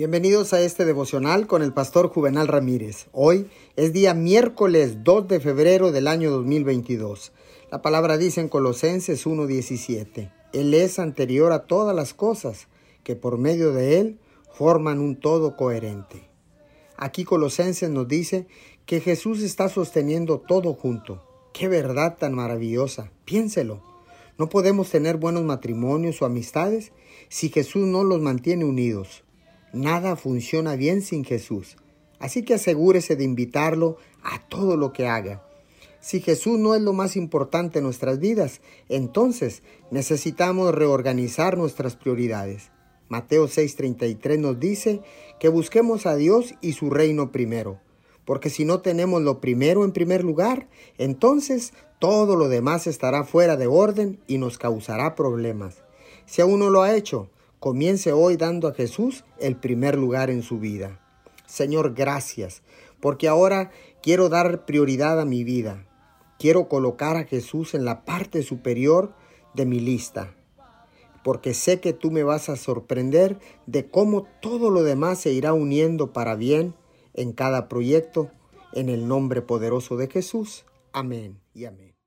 Bienvenidos a este devocional con el pastor Juvenal Ramírez. Hoy es día miércoles 2 de febrero del año 2022. La palabra dice en Colosenses 1:17, Él es anterior a todas las cosas, que por medio de Él forman un todo coherente. Aquí Colosenses nos dice que Jesús está sosteniendo todo junto. Qué verdad tan maravillosa. Piénselo. No podemos tener buenos matrimonios o amistades si Jesús no los mantiene unidos. Nada funciona bien sin Jesús. Así que asegúrese de invitarlo a todo lo que haga. Si Jesús no es lo más importante en nuestras vidas, entonces necesitamos reorganizar nuestras prioridades. Mateo 6:33 nos dice que busquemos a Dios y su reino primero, porque si no tenemos lo primero en primer lugar, entonces todo lo demás estará fuera de orden y nos causará problemas. Si aún no lo ha hecho, Comience hoy dando a Jesús el primer lugar en su vida. Señor, gracias, porque ahora quiero dar prioridad a mi vida. Quiero colocar a Jesús en la parte superior de mi lista, porque sé que tú me vas a sorprender de cómo todo lo demás se irá uniendo para bien en cada proyecto, en el nombre poderoso de Jesús. Amén y amén.